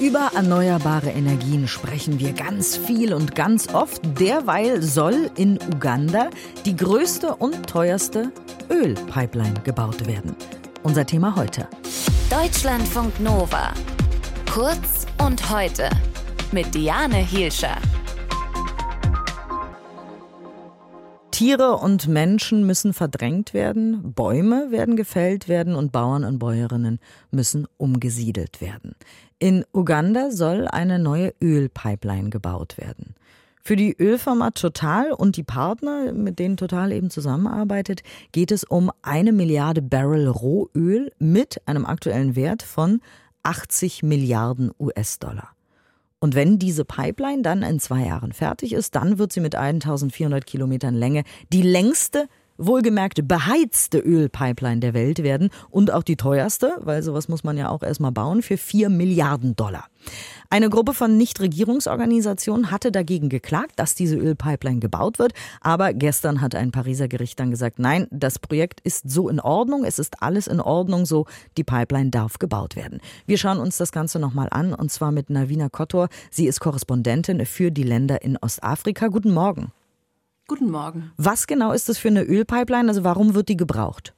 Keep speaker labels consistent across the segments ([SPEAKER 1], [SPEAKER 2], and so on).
[SPEAKER 1] Über erneuerbare Energien sprechen wir ganz viel und ganz oft. Derweil soll in Uganda die größte und teuerste Ölpipeline gebaut werden. Unser Thema heute.
[SPEAKER 2] Deutschlandfunk Nova. Kurz und heute. Mit Diane Hielscher.
[SPEAKER 1] Tiere und Menschen müssen verdrängt werden, Bäume werden gefällt werden und Bauern und Bäuerinnen müssen umgesiedelt werden. In Uganda soll eine neue Ölpipeline gebaut werden. Für die Ölfirma Total und die Partner, mit denen Total eben zusammenarbeitet, geht es um eine Milliarde Barrel Rohöl mit einem aktuellen Wert von 80 Milliarden US-Dollar. Und wenn diese Pipeline dann in zwei Jahren fertig ist, dann wird sie mit 1400 Kilometern Länge die längste wohlgemerkt beheizte Ölpipeline der Welt werden und auch die teuerste, weil sowas muss man ja auch erstmal bauen, für 4 Milliarden Dollar. Eine Gruppe von Nichtregierungsorganisationen hatte dagegen geklagt, dass diese Ölpipeline gebaut wird, aber gestern hat ein Pariser Gericht dann gesagt, nein, das Projekt ist so in Ordnung, es ist alles in Ordnung so, die Pipeline darf gebaut werden. Wir schauen uns das Ganze nochmal an und zwar mit Navina Kottor. Sie ist Korrespondentin für die Länder in Ostafrika. Guten Morgen.
[SPEAKER 3] Guten Morgen.
[SPEAKER 1] Was genau ist das für eine Ölpipeline? Also warum wird die gebraucht?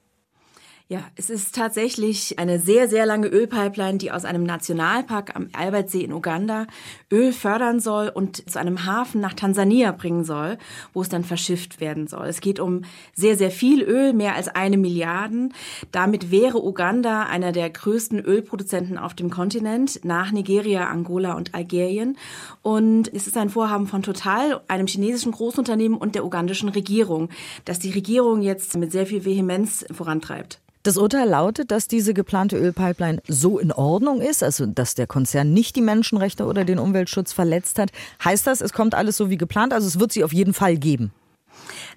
[SPEAKER 3] Ja, es ist tatsächlich eine sehr, sehr lange Ölpipeline, die aus einem Nationalpark am Albertsee in Uganda Öl fördern soll und zu einem Hafen nach Tansania bringen soll, wo es dann verschifft werden soll. Es geht um sehr, sehr viel Öl, mehr als eine Milliarde. Damit wäre Uganda einer der größten Ölproduzenten auf dem Kontinent, nach Nigeria, Angola und Algerien. Und es ist ein Vorhaben von Total, einem chinesischen Großunternehmen und der ugandischen Regierung, das die Regierung jetzt mit sehr viel Vehemenz vorantreibt.
[SPEAKER 1] Das Urteil lautet, dass diese geplante Ölpipeline so in Ordnung ist, also dass der Konzern nicht die Menschenrechte oder den Umweltschutz verletzt hat. Heißt das, es kommt alles so wie geplant? Also es wird sie auf jeden Fall geben.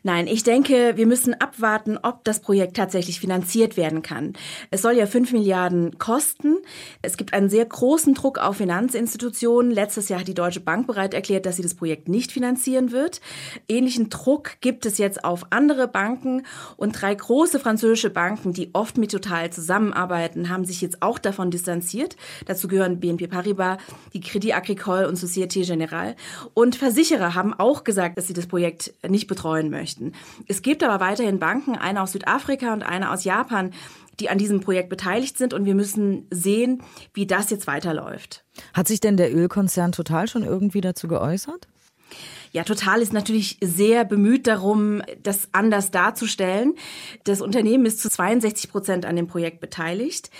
[SPEAKER 3] Nein, ich denke, wir müssen abwarten, ob das Projekt tatsächlich finanziert werden kann. Es soll ja fünf Milliarden kosten. Es gibt einen sehr großen Druck auf Finanzinstitutionen. Letztes Jahr hat die Deutsche Bank bereit erklärt, dass sie das Projekt nicht finanzieren wird. Ähnlichen Druck gibt es jetzt auf andere Banken und drei große französische Banken, die oft mit Total zusammenarbeiten, haben sich jetzt auch davon distanziert. Dazu gehören BNP Paribas, die Crédit Agricole und Société Générale. Und Versicherer haben auch gesagt, dass sie das Projekt nicht betreuen möchten. Es gibt aber weiterhin Banken, eine aus Südafrika und eine aus Japan, die an diesem Projekt beteiligt sind und wir müssen sehen, wie das jetzt weiterläuft.
[SPEAKER 1] Hat sich denn der Ölkonzern total schon irgendwie dazu geäußert?
[SPEAKER 3] Ja, Total ist natürlich sehr bemüht darum, das anders darzustellen. Das Unternehmen ist zu 62 Prozent an dem Projekt beteiligt.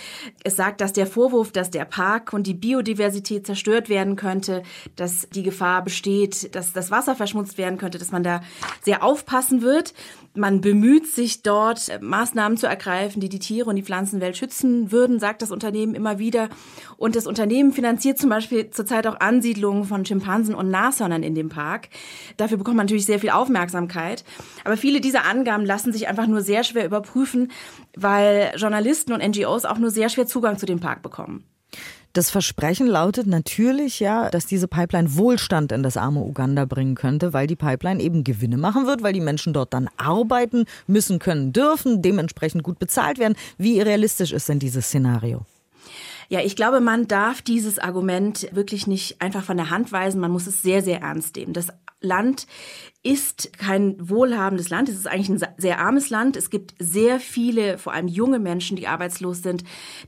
[SPEAKER 3] Es sagt, dass der Vorwurf, dass der Park und die Biodiversität zerstört werden könnte, dass die Gefahr besteht, dass das Wasser verschmutzt werden könnte, dass man da sehr aufpassen wird. Man bemüht sich dort, äh, Maßnahmen zu ergreifen, die die Tiere und die Pflanzenwelt schützen würden, sagt das Unternehmen immer wieder. Und das Unternehmen finanziert zum Beispiel zurzeit auch Ansiedlungen von Schimpansen und Nashörnern in dem Park. Dafür bekommt man natürlich sehr viel Aufmerksamkeit. Aber viele dieser Angaben lassen sich einfach nur sehr schwer überprüfen, weil Journalisten und NGOs auch nur sehr schwer Zugang zu dem Park bekommen.
[SPEAKER 1] Das Versprechen lautet natürlich ja, dass diese Pipeline Wohlstand in das arme Uganda bringen könnte, weil die Pipeline eben Gewinne machen wird, weil die Menschen dort dann arbeiten müssen, können, dürfen, dementsprechend gut bezahlt werden. Wie realistisch ist denn dieses Szenario?
[SPEAKER 3] Ja, ich glaube, man darf dieses Argument wirklich nicht einfach von der Hand weisen. Man muss es sehr, sehr ernst nehmen. Das Land ist kein wohlhabendes Land. Es ist eigentlich ein sehr armes Land. Es gibt sehr viele, vor allem junge Menschen, die arbeitslos sind,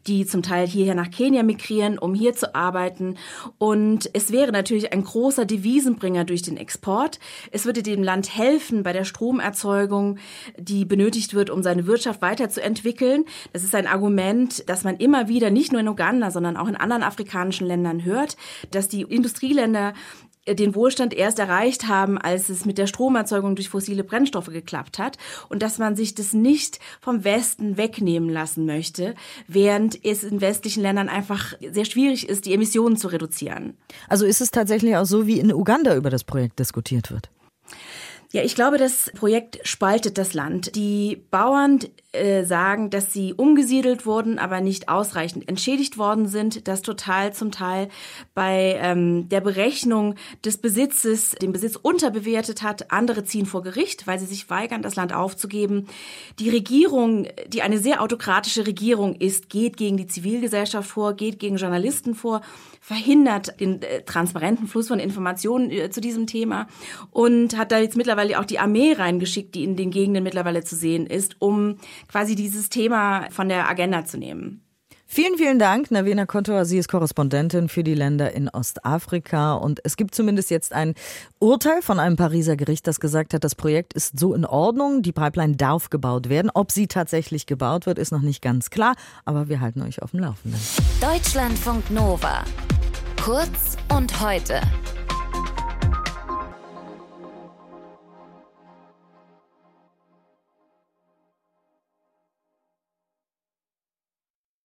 [SPEAKER 3] die zum Teil hierher nach Kenia migrieren, um hier zu arbeiten. Und es wäre natürlich ein großer Devisenbringer durch den Export. Es würde dem Land helfen bei der Stromerzeugung, die benötigt wird, um seine Wirtschaft weiterzuentwickeln. Das ist ein Argument, das man immer wieder nicht nur in Uganda, sondern auch in anderen afrikanischen Ländern hört, dass die Industrieländer den Wohlstand erst erreicht haben, als es mit der Stromerzeugung durch fossile Brennstoffe geklappt hat und dass man sich das nicht vom Westen wegnehmen lassen möchte, während es in westlichen Ländern einfach sehr schwierig ist, die Emissionen zu reduzieren.
[SPEAKER 1] Also ist es tatsächlich auch so, wie in Uganda über das Projekt diskutiert wird?
[SPEAKER 3] Ja, ich glaube, das Projekt spaltet das Land. Die Bauern äh, sagen, dass sie umgesiedelt wurden, aber nicht ausreichend entschädigt worden sind, dass total zum Teil bei ähm, der Berechnung des Besitzes den Besitz unterbewertet hat. Andere ziehen vor Gericht, weil sie sich weigern, das Land aufzugeben. Die Regierung, die eine sehr autokratische Regierung ist, geht gegen die Zivilgesellschaft vor, geht gegen Journalisten vor, verhindert den äh, transparenten Fluss von Informationen äh, zu diesem Thema und hat da jetzt mittlerweile auch die Armee reingeschickt, die in den Gegenden mittlerweile zu sehen ist, um quasi dieses Thema von der Agenda zu nehmen.
[SPEAKER 1] Vielen, vielen Dank, Navena Kontor. Sie ist Korrespondentin für die Länder in Ostafrika. Und es gibt zumindest jetzt ein Urteil von einem Pariser Gericht, das gesagt hat, das Projekt ist so in Ordnung. Die Pipeline darf gebaut werden. Ob sie tatsächlich gebaut wird, ist noch nicht ganz klar. Aber wir halten euch auf dem Laufenden.
[SPEAKER 2] Deutschlandfunk Nova. Kurz und heute.